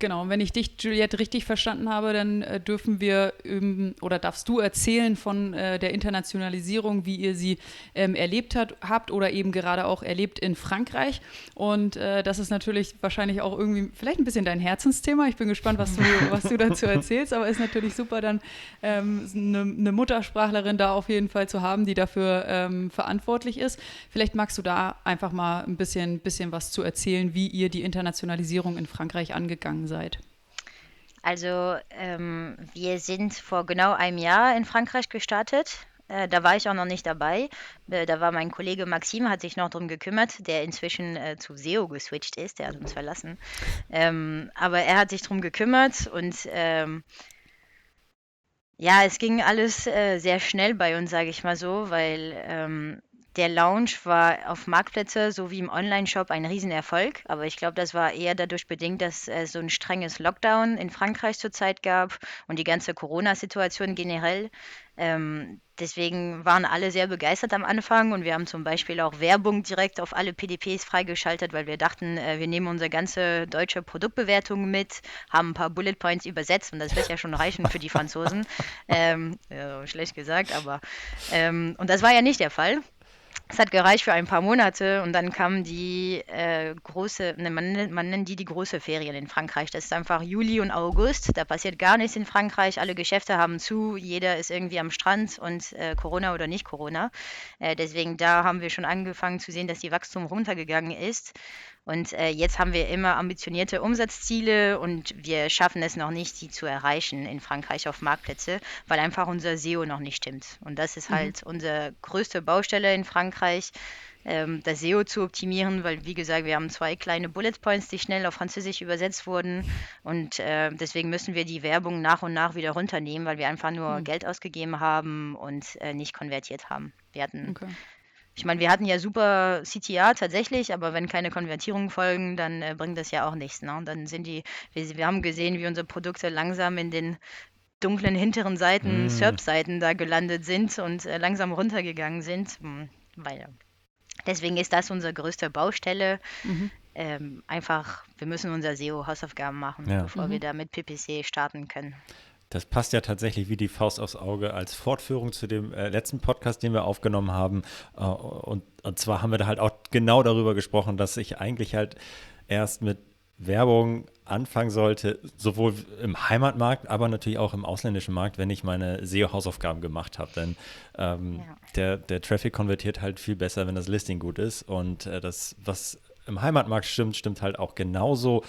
Genau, und wenn ich dich, Juliette, richtig verstanden habe, dann äh, dürfen wir ähm, oder darfst du erzählen von äh, der Internationalisierung, wie ihr sie ähm, erlebt hat, habt oder eben gerade auch erlebt in Frankreich. Und äh, das ist natürlich wahrscheinlich auch irgendwie vielleicht ein bisschen dein Herzensthema. Ich bin gespannt, was du, [LAUGHS] was du dazu erzählst, aber ist natürlich super, dann ähm, eine, eine, Muttersprachlerin da auf jeden Fall zu haben, die dafür ähm, verantwortlich ist. Vielleicht magst du da einfach mal ein bisschen, bisschen was zu erzählen, wie ihr die Internationalisierung in Frankreich angegangen seid? Also ähm, wir sind vor genau einem Jahr in Frankreich gestartet. Äh, da war ich auch noch nicht dabei. Äh, da war mein Kollege Maxim, hat sich noch darum gekümmert, der inzwischen äh, zu SEO geswitcht ist, der hat uns verlassen. Ähm, aber er hat sich darum gekümmert und ähm, ja, es ging alles äh, sehr schnell bei uns, sage ich mal so, weil ähm, der Launch war auf Marktplätze sowie im Online-Shop ein Riesenerfolg, aber ich glaube, das war eher dadurch bedingt, dass es so ein strenges Lockdown in Frankreich zurzeit gab und die ganze Corona-Situation generell. Ähm, deswegen waren alle sehr begeistert am Anfang und wir haben zum Beispiel auch Werbung direkt auf alle PDPs freigeschaltet, weil wir dachten, äh, wir nehmen unsere ganze deutsche Produktbewertung mit, haben ein paar Bullet Points übersetzt und das wird ja schon reichen für die Franzosen. [LAUGHS] ähm, ja, schlecht gesagt, aber ähm, und das war ja nicht der Fall. Es hat gereicht für ein paar Monate und dann kam die äh, große, ne, man, man, nennt die die große Ferien in Frankreich. Das ist einfach Juli und August. Da passiert gar nichts in Frankreich. Alle Geschäfte haben zu, jeder ist irgendwie am Strand und äh, Corona oder nicht Corona. Äh, deswegen da haben wir schon angefangen zu sehen, dass die Wachstum runtergegangen ist. Und äh, jetzt haben wir immer ambitionierte Umsatzziele und wir schaffen es noch nicht, die zu erreichen in Frankreich auf Marktplätze, weil einfach unser SEO noch nicht stimmt. Und das ist mhm. halt unsere größte Baustelle in Frankreich, ähm, das SEO zu optimieren, weil wie gesagt, wir haben zwei kleine Bullet Points, die schnell auf Französisch übersetzt wurden. Und äh, deswegen müssen wir die Werbung nach und nach wieder runternehmen, weil wir einfach nur mhm. Geld ausgegeben haben und äh, nicht konvertiert haben. Wir hatten okay. Ich meine, wir hatten ja super CTA tatsächlich, aber wenn keine Konvertierungen folgen, dann äh, bringt das ja auch nichts. Ne? dann sind die, wir, wir, haben gesehen, wie unsere Produkte langsam in den dunklen hinteren Seiten, mm. SERP-Seiten da gelandet sind und äh, langsam runtergegangen sind. Hm, weil, deswegen ist das unsere größte Baustelle. Mhm. Ähm, einfach, wir müssen unser SEO-Hausaufgaben machen, ja. bevor mhm. wir da mit PPC starten können. Das passt ja tatsächlich wie die Faust aufs Auge als Fortführung zu dem äh, letzten Podcast, den wir aufgenommen haben. Äh, und, und zwar haben wir da halt auch genau darüber gesprochen, dass ich eigentlich halt erst mit Werbung anfangen sollte, sowohl im Heimatmarkt, aber natürlich auch im ausländischen Markt, wenn ich meine SEO-Hausaufgaben gemacht habe. Denn ähm, ja. der, der Traffic konvertiert halt viel besser, wenn das Listing gut ist. Und äh, das, was im Heimatmarkt stimmt, stimmt halt auch genauso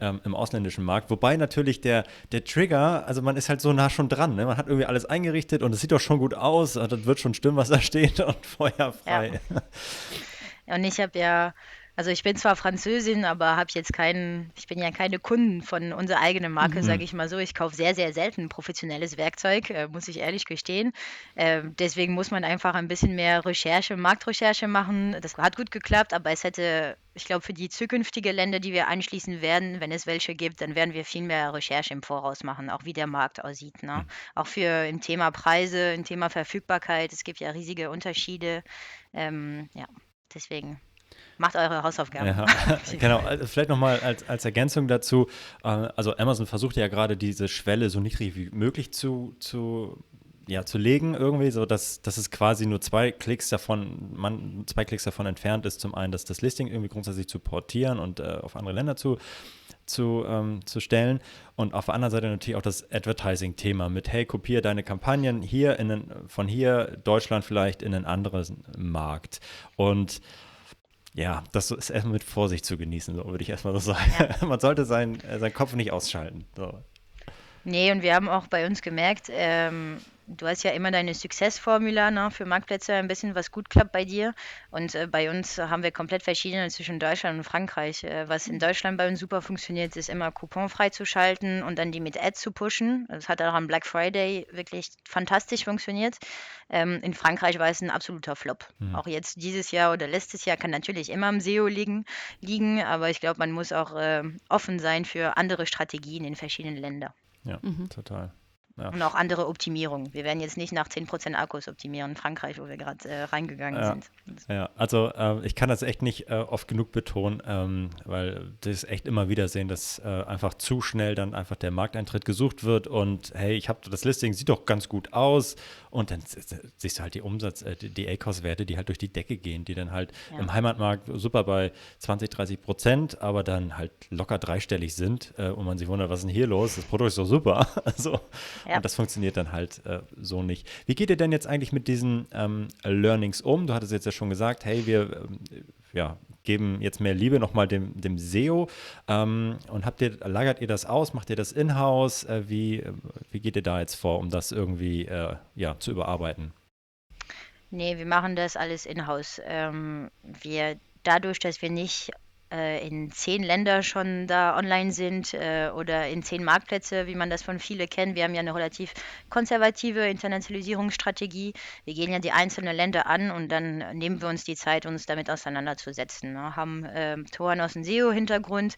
ähm, im ausländischen Markt. Wobei natürlich der, der Trigger, also man ist halt so nah schon dran. Ne? Man hat irgendwie alles eingerichtet und es sieht doch schon gut aus. Das wird schon stimmen, was da [LAUGHS] steht und feuerfrei. Ja. und ich habe ja Also ich bin zwar Französin, aber habe jetzt keinen, ich bin ja keine Kunden von unserer eigenen Marke, mhm. sage ich mal so. Ich kaufe sehr, sehr selten professionelles Werkzeug, äh, muss ich ehrlich gestehen. Äh, deswegen muss man einfach ein bisschen mehr Recherche, Marktrecherche machen. Das hat gut geklappt, aber es hätte, ich glaube, für die zukünftigen Länder, die wir anschließen werden, wenn es welche gibt, dann werden wir viel mehr Recherche im Voraus machen, auch wie der Markt aussieht. Ne? Auch für im Thema Preise, im Thema Verfügbarkeit. Es gibt ja riesige Unterschiede. Ähm, ja, deswegen. Macht eure Hausaufgaben. Ja, [LAUGHS] [LAUGHS] genau. Also vielleicht nochmal als, als Ergänzung dazu. Äh, also Amazon versucht ja gerade diese Schwelle so niedrig wie möglich zu, zu ja, zu legen irgendwie, so dass, dass es quasi nur zwei Klicks davon, man zwei Klicks davon entfernt ist, zum einen, dass das Listing irgendwie grundsätzlich zu portieren und äh, auf andere Länder zu, zu, ähm, zu stellen und auf der anderen Seite natürlich auch das Advertising-Thema mit, hey, kopiere deine Kampagnen hier in den, von hier, Deutschland vielleicht in einen anderen Markt und ja, das ist erstmal mit Vorsicht zu genießen, so würde ich erstmal so sagen. Ja. [LAUGHS] Man sollte sein, äh, seinen Kopf nicht ausschalten. So. Nee, und wir haben auch bei uns gemerkt, ähm, du hast ja immer deine Success-Formula ne, für Marktplätze, ein bisschen was gut klappt bei dir. Und äh, bei uns haben wir komplett verschiedene zwischen Deutschland und Frankreich. Äh, was in Deutschland bei uns super funktioniert, ist immer Coupon freizuschalten und dann die mit Ads zu pushen. Das hat auch am Black Friday wirklich fantastisch funktioniert. Ähm, in Frankreich war es ein absoluter Flop. Mhm. Auch jetzt dieses Jahr oder letztes Jahr kann natürlich immer im SEO liegen, liegen aber ich glaube, man muss auch äh, offen sein für andere Strategien in verschiedenen Ländern. Ja, mhm. total. Ja. Und auch andere Optimierungen. Wir werden jetzt nicht nach 10% Akkus optimieren in Frankreich, wo wir gerade äh, reingegangen ja. sind. Ja, also äh, ich kann das echt nicht äh, oft genug betonen, ähm, weil das echt immer wieder sehen, dass äh, einfach zu schnell dann einfach der Markteintritt gesucht wird und hey, ich habe das Listing, sieht doch ganz gut aus und dann siehst du halt die Umsatz, äh, die A-Cost-Werte, die halt durch die Decke gehen, die dann halt ja. im Heimatmarkt super bei 20, 30 Prozent, aber dann halt locker dreistellig sind äh, und man sich wundert, was ist denn hier los? Das Produkt ist doch super. [LAUGHS] also ja. Und das funktioniert dann halt äh, so nicht. Wie geht ihr denn jetzt eigentlich mit diesen ähm, Learnings um? Du hattest jetzt ja schon gesagt, hey, wir ähm, ja, geben jetzt mehr Liebe nochmal dem, dem SEO. Ähm, und habt ihr, lagert ihr das aus? Macht ihr das in-house? Äh, wie, wie geht ihr da jetzt vor, um das irgendwie äh, ja, zu überarbeiten? Nee, wir machen das alles in-house. Ähm, wir, dadurch, dass wir nicht äh, in zehn Länder schon da online sind äh, oder in zehn Marktplätze, wie man das von vielen kennt. Wir haben ja eine relativ konservative Internationalisierungsstrategie. Wir gehen ja die einzelnen Länder an und dann nehmen wir uns die Zeit, uns damit auseinanderzusetzen. Ne? Haben äh, Toren aus dem SEO-Hintergrund.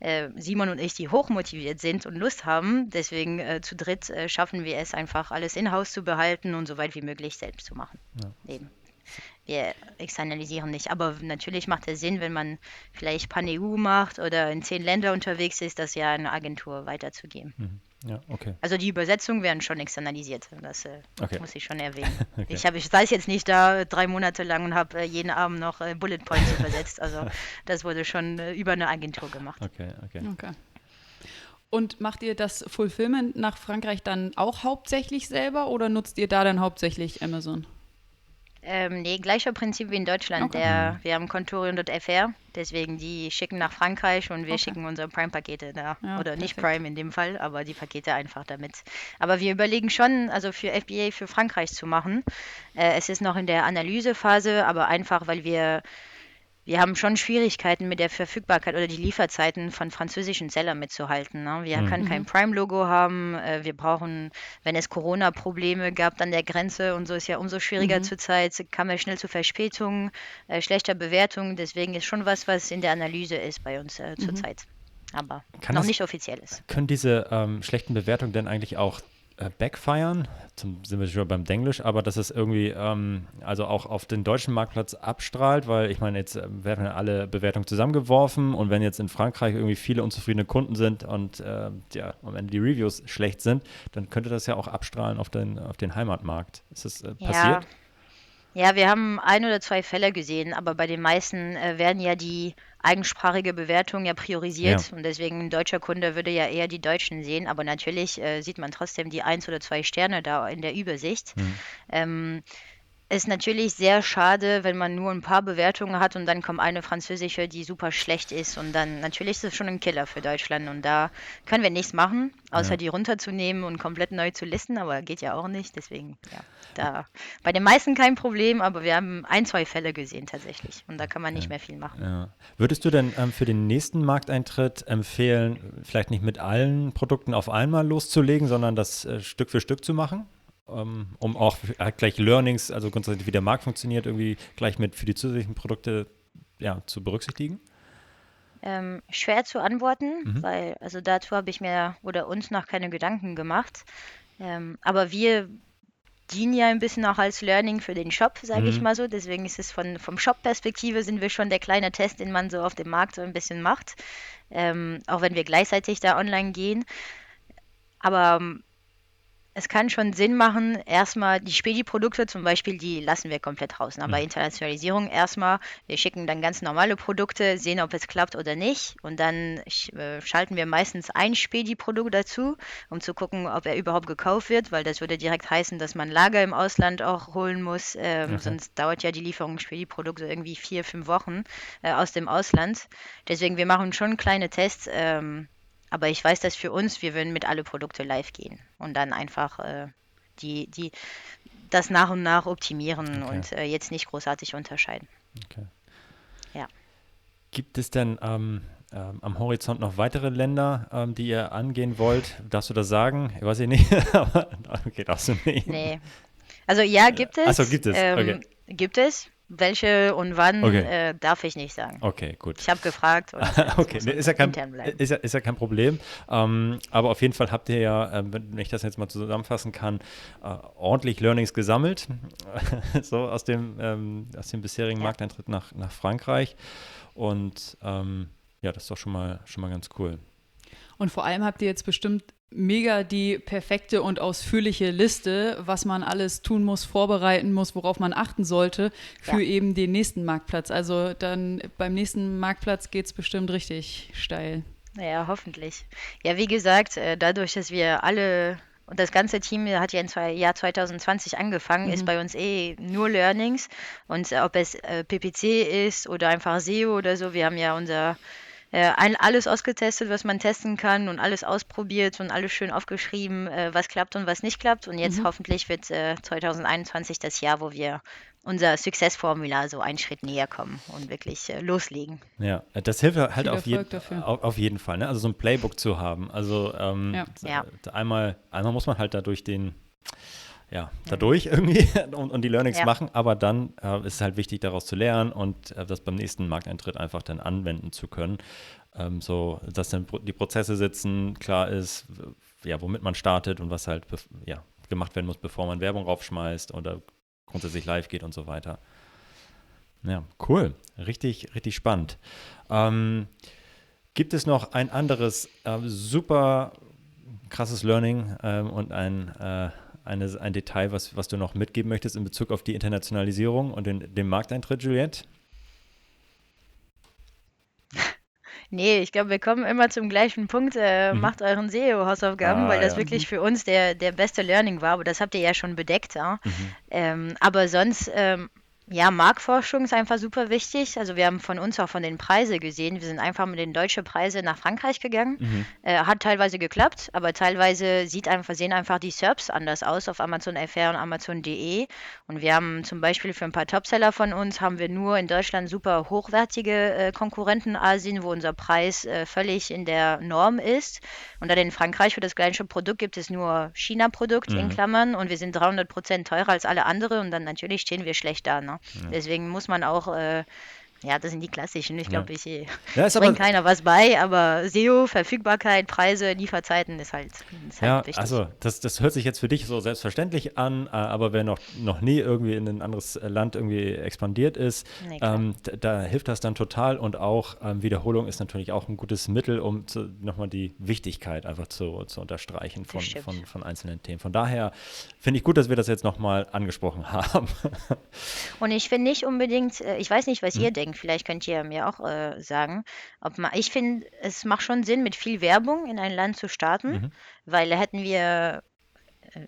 Äh, Simon und ich, die hochmotiviert sind und Lust haben. Deswegen äh, zu dritt äh, schaffen wir es einfach, alles in-house zu behalten und so weit wie möglich selbst zu machen. Ja. Eben wir externalisieren nicht. Aber natürlich macht es Sinn, wenn man vielleicht Pan-EU macht oder in zehn Länder unterwegs ist, das ja eine Agentur weiterzugeben. Mhm. Ja, okay. Also die Übersetzungen werden schon externalisiert. Das äh, okay. muss ich schon erwähnen. [LAUGHS] okay. Ich, ich saß jetzt nicht da drei Monate lang und habe äh, jeden Abend noch äh, Bullet Points [LAUGHS] übersetzt. Also das wurde schon äh, über eine Agentur gemacht. Okay, okay. okay. Und macht ihr das Fulfillment nach Frankreich dann auch hauptsächlich selber oder nutzt ihr da dann hauptsächlich Amazon? Ähm, nee, gleicher Prinzip wie in Deutschland. Okay. Der, wir haben Conturion.fr, deswegen die schicken nach Frankreich und wir okay. schicken unsere Prime-Pakete da. Ja, Oder perfekt. nicht Prime in dem Fall, aber die Pakete einfach damit. Aber wir überlegen schon, also für FBA für Frankreich zu machen. Äh, es ist noch in der Analysephase, aber einfach, weil wir wir haben schon Schwierigkeiten mit der Verfügbarkeit oder die Lieferzeiten von französischen Sellern mitzuhalten. Ne? Wir mhm. können kein Prime-Logo haben. Äh, wir brauchen, wenn es Corona-Probleme gab an der Grenze und so ist ja umso schwieriger mhm. zurzeit, kam es schnell zu Verspätungen, äh, schlechter Bewertungen. Deswegen ist schon was, was in der Analyse ist bei uns äh, mhm. zurzeit. Aber Kann noch das, nicht offiziell ist. Können diese ähm, schlechten Bewertungen denn eigentlich auch äh, backfiren, zum, sind wir schon beim Denglisch, aber dass es irgendwie ähm, also auch auf den deutschen Marktplatz abstrahlt, weil ich meine, jetzt äh, werden alle Bewertungen zusammengeworfen und wenn jetzt in Frankreich irgendwie viele unzufriedene Kunden sind und äh, ja, am Ende die Reviews schlecht sind, dann könnte das ja auch abstrahlen auf den, auf den Heimatmarkt. Ist das äh, passiert? Ja. ja. wir haben ein oder zwei Fälle gesehen, aber bei den meisten äh, werden ja die eigensprachige Bewertung ja priorisiert ja. und deswegen ein deutscher Kunde würde ja eher die Deutschen sehen, aber natürlich äh, sieht man trotzdem die eins oder zwei Sterne da in der Übersicht. Mhm. Ähm, ist natürlich sehr schade, wenn man nur ein paar Bewertungen hat und dann kommt eine französische, die super schlecht ist und dann natürlich ist es schon ein Killer für Deutschland und da können wir nichts machen, außer ja. die runterzunehmen und komplett neu zu listen, aber geht ja auch nicht, deswegen ja, da bei den meisten kein Problem, aber wir haben ein, zwei Fälle gesehen tatsächlich und da kann man nicht mehr viel machen. Ja. Würdest du denn ähm, für den nächsten Markteintritt empfehlen, vielleicht nicht mit allen Produkten auf einmal loszulegen, sondern das äh, Stück für Stück zu machen? Ähm, um auch gleich Learnings, also grundsätzlich wie der Markt funktioniert, irgendwie gleich mit für die zusätzlichen Produkte ja, zu berücksichtigen? Ähm, schwer zu antworten, mhm. weil also dazu habe ich mir oder uns noch keine Gedanken gemacht. Ähm, aber wir dienen ja ein bisschen auch als Learning für den Shop, sage mhm. ich mal so. Deswegen ist es von vom Shop-Perspektive sind wir schon der kleine Test, den man so auf dem Markt so ein bisschen macht. Ähm, auch wenn wir gleichzeitig da online gehen. Aber ähm, es kann schon Sinn machen, erstmal die Spedi-Produkte zum Beispiel, die lassen wir komplett raus. Aber mhm. Internationalisierung erstmal, wir schicken dann ganz normale Produkte, sehen, ob es klappt oder nicht. Und dann äh, schalten wir meistens ein Spedi-Produkt dazu, um zu gucken, ob er überhaupt gekauft wird, weil das würde direkt heißen, dass man Lager im Ausland auch holen muss. Ähm, okay. Sonst dauert ja die Lieferung Spedi-Produkte irgendwie vier, fünf Wochen äh, aus dem Ausland. Deswegen, wir machen schon kleine Tests. Ähm, aber ich weiß, dass für uns, wir würden mit alle Produkte live gehen und dann einfach äh, die, die, das nach und nach optimieren okay. und äh, jetzt nicht großartig unterscheiden. Okay. Ja. Gibt es denn ähm, ähm, am Horizont noch weitere Länder, ähm, die ihr angehen wollt? Darfst du das sagen? Ich weiß ich nicht. [LAUGHS] okay, darfst du nicht. Nee. Also ja, gibt es. Achso, gibt es. Ähm, okay. Gibt es. Welche und wann okay. äh, darf ich nicht sagen. Okay, gut. Ich habe gefragt. [LAUGHS] okay, nee, ist, ja kein, ist, ja, ist ja kein Problem. Ähm, aber auf jeden Fall habt ihr ja, äh, wenn ich das jetzt mal zusammenfassen kann, äh, ordentlich Learnings gesammelt. [LAUGHS] so aus dem, ähm, aus dem bisherigen ja. Markteintritt nach, nach Frankreich. Und ähm, ja, das ist doch schon mal, schon mal ganz cool. Und vor allem habt ihr jetzt bestimmt mega die perfekte und ausführliche Liste, was man alles tun muss, vorbereiten muss, worauf man achten sollte für ja. eben den nächsten Marktplatz. Also dann beim nächsten Marktplatz geht es bestimmt richtig steil. Ja, hoffentlich. Ja, wie gesagt, äh, dadurch, dass wir alle und das ganze Team hat ja im Jahr 2020 angefangen, mhm. ist bei uns eh nur Learnings. Und ob es äh, PPC ist oder einfach SEO oder so, wir haben ja unser äh, alles ausgetestet, was man testen kann und alles ausprobiert und alles schön aufgeschrieben, äh, was klappt und was nicht klappt. Und jetzt mhm. hoffentlich wird äh, 2021 das Jahr, wo wir unser Success-Formular so einen Schritt näher kommen und wirklich äh, loslegen. Ja, das hilft halt auf, je auf, auf, jeden Fall, ne? also so ein Playbook zu haben. Also ähm, ja. einmal, einmal muss man halt dadurch den ja, dadurch irgendwie [LAUGHS] und, und die Learnings ja. machen, aber dann äh, ist es halt wichtig, daraus zu lernen und äh, das beim nächsten Markteintritt einfach dann anwenden zu können. Ähm, so, dass dann die Prozesse sitzen, klar ist, ja, womit man startet und was halt ja, gemacht werden muss, bevor man Werbung raufschmeißt oder grundsätzlich live geht und so weiter. Ja, cool. Richtig, richtig spannend. Ähm, gibt es noch ein anderes äh, super krasses Learning ähm, und ein äh, eine, ein Detail, was, was du noch mitgeben möchtest in Bezug auf die Internationalisierung und den, den Markteintritt, Juliette? [LAUGHS] Nee, ich glaube, wir kommen immer zum gleichen Punkt. Äh, mhm. Macht euren SEO-Hausaufgaben, ah, weil das ja. wirklich für uns der, der beste Learning war. Aber das habt ihr ja schon bedeckt. Ja? Mhm. Ähm, aber sonst ähm, ja, Marktforschung ist einfach super wichtig. Also wir haben von uns auch von den Preisen gesehen. Wir sind einfach mit den deutschen Preisen nach Frankreich gegangen. Mhm. Äh, hat teilweise geklappt, aber teilweise sieht einfach, sehen einfach die SERPs anders aus auf Amazon FR und Amazon.de. Und wir haben zum Beispiel für ein paar Topseller von uns haben wir nur in Deutschland super hochwertige äh, Konkurrenten Asien, wo unser Preis äh, völlig in der Norm ist. Und dann in Frankreich für das gleiche Produkt gibt es nur China-Produkt mhm. in Klammern und wir sind 300 Prozent teurer als alle anderen und dann natürlich stehen wir schlecht da. Ne? Ja. Deswegen muss man auch äh, ja, das sind die klassischen. Ich glaube, ich äh, ja, bringt keiner was bei, aber SEO, Verfügbarkeit, Preise, Lieferzeiten ist halt, ist halt ja, wichtig. Also das, das hört sich jetzt für dich so selbstverständlich an, äh, aber wer noch, noch nie irgendwie in ein anderes Land irgendwie expandiert ist, nee, ähm, da, da, hilft das dann total und auch ähm, Wiederholung ist natürlich auch ein gutes Mittel, um nochmal die Wichtigkeit einfach zu, zu unterstreichen von, von, von einzelnen Themen. Von daher finde ich gut, dass wir das jetzt nochmal angesprochen [LAUGHS] haben. und ich finde nicht unbedingt, äh, ich weiß nicht, was hm. ihr denkt, vielleicht könnt ihr mir auch äh, sagen, ob man, ich finde, es macht schon Sinn, mit viel Werbung in ein Land zu starten, mhm. weil hätten wir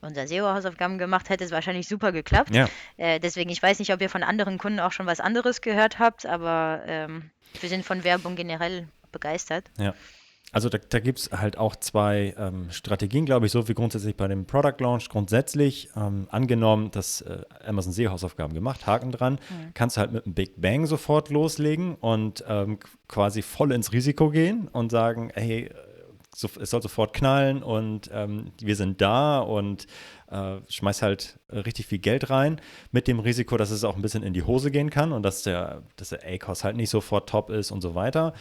unser SEO-Hausaufgaben gemacht, hätte es wahrscheinlich super geklappt. Ja. Äh, deswegen, ich weiß nicht, ob ihr von anderen Kunden auch schon was anderes gehört habt, aber ähm, wir sind von Werbung generell begeistert. Ja. Also da, da gibt es halt auch zwei ähm, Strategien, glaube ich, so wie grundsätzlich bei dem Product Launch. Grundsätzlich ähm, angenommen, dass äh, Amazon SEO Hausaufgaben gemacht, Haken dran, mhm. kannst du halt mit einem Big Bang sofort loslegen und ähm, quasi voll ins Risiko gehen und sagen, hey, so, es soll sofort knallen und ähm, wir sind da und äh, schmeiß halt richtig viel Geld rein, mit dem Risiko, dass es auch ein bisschen in die Hose gehen kann und dass der, dass der A-Cost halt nicht sofort top ist und so weiter.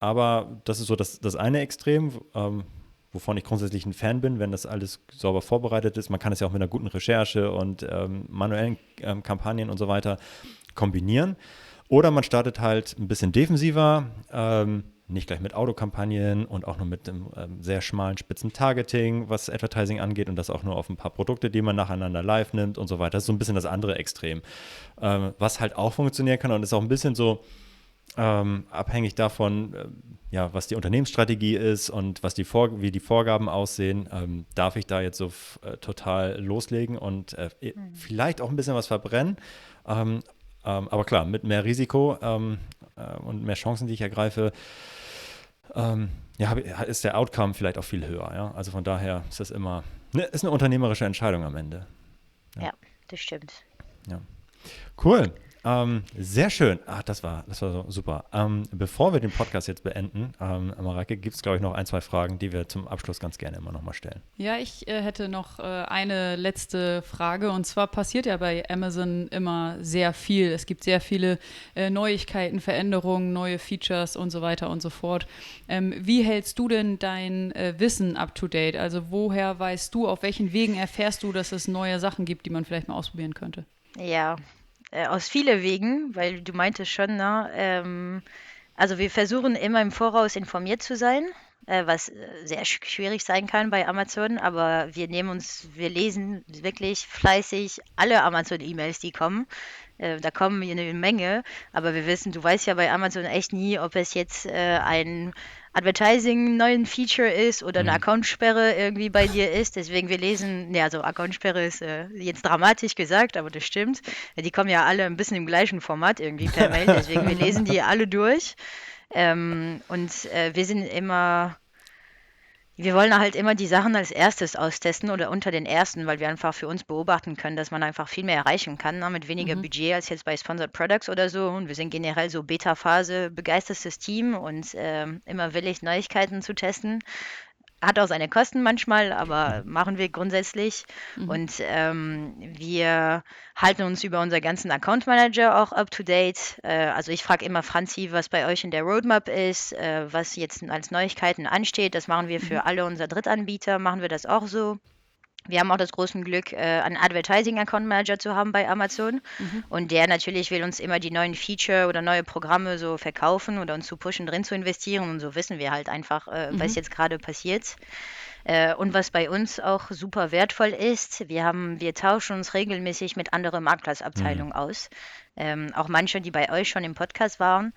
Aber das ist so das, das eine Extrem, ähm, wovon ich grundsätzlich ein Fan bin, wenn das alles sauber vorbereitet ist. Man kann es ja auch mit einer guten Recherche und ähm, manuellen ähm, Kampagnen und so weiter kombinieren. Oder man startet halt ein bisschen defensiver, ähm, nicht gleich mit Autokampagnen und auch nur mit einem ähm, sehr schmalen, spitzen Targeting, was Advertising angeht und das auch nur auf ein paar Produkte, die man nacheinander live nimmt und so weiter. Das ist so ein bisschen das andere Extrem. Ähm, was halt auch funktionieren kann und ist auch ein bisschen so, ähm, abhängig davon, äh, ja, was die Unternehmensstrategie ist und was die Vor wie die Vorgaben aussehen, ähm, darf ich da jetzt so äh, total loslegen und äh, mhm. vielleicht auch ein bisschen was verbrennen. Ähm, ähm aber klar, mit mehr Risiko ähm, äh, und mehr Chancen, die ich ergreife, ähm, ja, ist der Outcome vielleicht auch viel höher. Ja? Also von daher ist das immer, ne, ist eine unternehmerische Entscheidung am Ende. Ja, ja das stimmt. Ja. Cool. Ähm, sehr schön. Ach, das war, das war so super. Ähm, bevor wir den Podcast jetzt beenden, ähm, Mareike, gibt es, glaube ich, noch ein, zwei Fragen, die wir zum Abschluss ganz gerne immer nochmal stellen. Ja, ich äh, hätte noch äh, eine letzte Frage. Und zwar passiert ja bei Amazon immer sehr viel. Es gibt sehr viele äh, Neuigkeiten, Veränderungen, neue Features und so weiter und so fort. Ähm, wie hältst du denn dein äh, Wissen up-to-date? Also woher weißt du, auf welchen Wegen erfährst du, dass es neue Sachen gibt, die man vielleicht mal ausprobieren könnte? Ja, äh, aus vielen Wegen, weil du meintest schon, ne, ähm, also wir versuchen immer im Voraus informiert zu sein, äh, was äh, sehr schwierig sein kann bei Amazon, aber wir nehmen uns, wir lesen wirklich fleißig alle Amazon-E-Mails, die kommen. Äh, da kommen eine Menge, aber wir wissen, du weißt ja bei Amazon echt nie, ob es jetzt äh, ein Advertising neuen Feature ist oder eine mhm. Accountsperre irgendwie bei dir ist. Deswegen wir lesen, ne, also Accountsperre ist äh, jetzt dramatisch gesagt, aber das stimmt. Die kommen ja alle ein bisschen im gleichen Format irgendwie per Mail, deswegen wir lesen die alle durch. Ähm, und äh, wir sind immer wir wollen halt immer die Sachen als erstes austesten oder unter den ersten, weil wir einfach für uns beobachten können, dass man einfach viel mehr erreichen kann, ne, mit weniger mhm. Budget als jetzt bei Sponsored Products oder so. Und wir sind generell so Beta-Phase begeistertes Team und äh, immer willig, Neuigkeiten zu testen hat auch seine Kosten manchmal, aber machen wir grundsätzlich. Mhm. Und ähm, wir halten uns über unseren ganzen Account Manager auch up to date. Äh, also ich frage immer Franzi, was bei euch in der Roadmap ist, äh, was jetzt als Neuigkeiten ansteht. Das machen wir für mhm. alle unsere Drittanbieter, machen wir das auch so. Wir haben auch das große Glück, äh, einen Advertising Account Manager zu haben bei Amazon. Mhm. Und der natürlich will uns immer die neuen Feature oder neue Programme so verkaufen oder uns zu pushen, drin zu investieren. Und so wissen wir halt einfach, äh, mhm. was jetzt gerade passiert. Äh, und was bei uns auch super wertvoll ist, wir haben, wir tauschen uns regelmäßig mit anderen Marktplatzabteilungen mhm. aus. Ähm, auch manche, die bei euch schon im Podcast waren.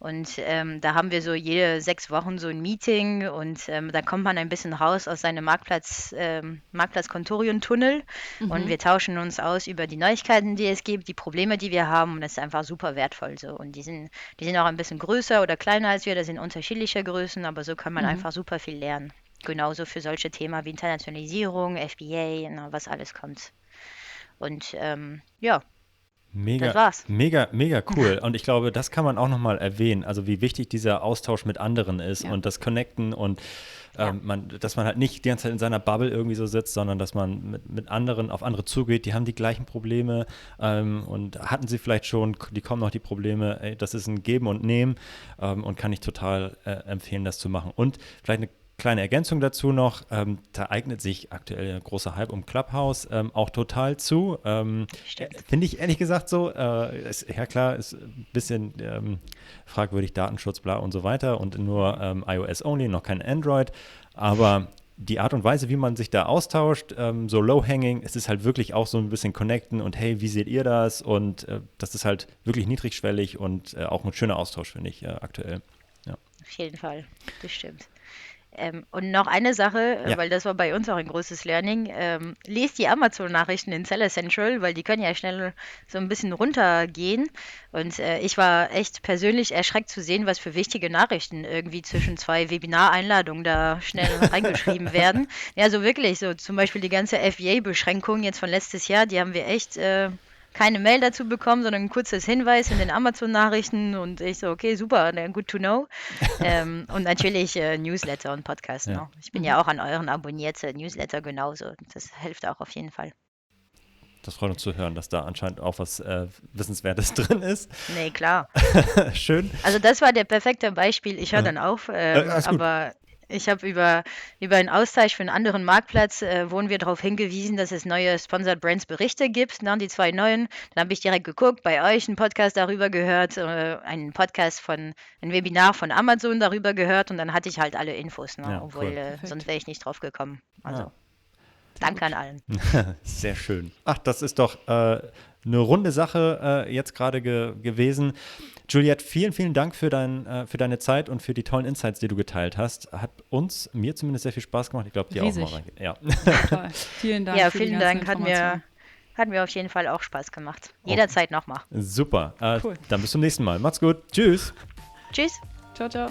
Und ähm, da haben wir so jede sechs Wochen so ein Meeting und ähm, da kommt man ein bisschen raus aus seinem Marktplatz, ähm, Marktplatz-Kontorion-Tunnel mhm. und wir tauschen uns aus über die Neuigkeiten, die es gibt, die Probleme, die wir haben und das ist einfach super wertvoll so. Und die sind, die sind auch ein bisschen größer oder kleiner als wir, das sind unterschiedliche Größen, aber so kann man mhm. einfach super viel lernen. Genauso für solche Themen wie Internationalisierung, FBA, na, was alles kommt. Und ähm, ja, Mega, mega, mega [LAUGHS] cool. Und ich glaube, das kann man auch nochmal erwähnen. Also wie wichtig dieser Austausch mit anderen ist ja. und das Connecten und ähm, ja. man, dass man halt nicht die ganze Zeit in seiner Bubble irgendwie so sitzt, sondern dass man mit, mit anderen auf andere zugeht, die haben die gleichen Probleme ähm, und hatten sie vielleicht schon, die kommen noch die Probleme. Ey, das ist ein Geben und Nehmen ähm, und kann ich total äh, empfehlen, das zu machen. Und vielleicht eine Kleine Ergänzung dazu noch, ähm, da eignet sich aktuell ein großer Hype um Clubhouse ähm, auch total zu. Ähm, Finde ich ehrlich gesagt so. Äh, ist, ja klar, ist ein bisschen ähm, fragwürdig Datenschutz, bla und so weiter und nur ähm, iOS only, noch kein Android. Aber die Art und Weise, wie man sich da austauscht, ähm, so low-hanging, es ist halt wirklich auch so ein bisschen connecten und hey, wie seht ihr das? Und äh, das ist halt wirklich niedrigschwellig und äh, auch ein schöner Austausch, finde ich, äh, aktuell. Ja. Auf jeden Fall, das stimmt. Ähm, und noch eine Sache, ja. weil das war bei uns auch ein großes Learning. Ähm, lest die Amazon-Nachrichten in Seller Central, weil die können ja schnell so ein bisschen runtergehen. Und äh, ich war echt persönlich erschreckt zu sehen, was für wichtige Nachrichten irgendwie zwischen zwei Webinareinladungen da schnell [LAUGHS] reingeschrieben werden. Ja, so wirklich, so zum Beispiel die ganze FBA-Beschränkung jetzt von letztes Jahr, die haben wir echt äh, keine Mail dazu bekommen, sondern ein kurzes Hinweis in den Amazon-Nachrichten und ich so, okay, super, good to know. [LAUGHS] ähm, und natürlich äh, Newsletter und Podcast. Ja. Ne? Ich bin ja auch an euren abonniert, Newsletter genauso. Das hilft auch auf jeden Fall. Das freut uns zu hören, dass da anscheinend auch was äh, Wissenswertes [LAUGHS] drin ist. Nee, klar. [LAUGHS] Schön. Also das war der perfekte Beispiel. Ich höre dann auf, äh, äh, aber ich habe über, über einen Austausch für einen anderen Marktplatz, äh, wurden wir darauf hingewiesen, dass es neue Sponsored Brands Berichte gibt, ne, die zwei neuen. Dann habe ich direkt geguckt, bei euch einen Podcast darüber gehört, äh, einen Podcast von, ein Webinar von Amazon darüber gehört und dann hatte ich halt alle Infos, ne, ja, obwohl cool. äh, sonst wäre ich nicht drauf gekommen. Also. Ja. Danke an allen. [LAUGHS] Sehr schön. Ach, das ist doch äh, eine runde Sache äh, jetzt gerade ge gewesen. Juliette, vielen, vielen Dank für, dein, äh, für deine Zeit und für die tollen Insights, die du geteilt hast. Hat uns, mir zumindest sehr viel Spaß gemacht. Ich glaube, dir Riesig. auch mal. Ja. Toll. [LAUGHS] Vielen Dank. Ja, vielen Dank. Hat mir, hat mir auf jeden Fall auch Spaß gemacht. Jederzeit okay. nochmal. Super. Äh, cool. Dann bis zum nächsten Mal. Macht's gut. Tschüss. Tschüss. Ciao, ciao.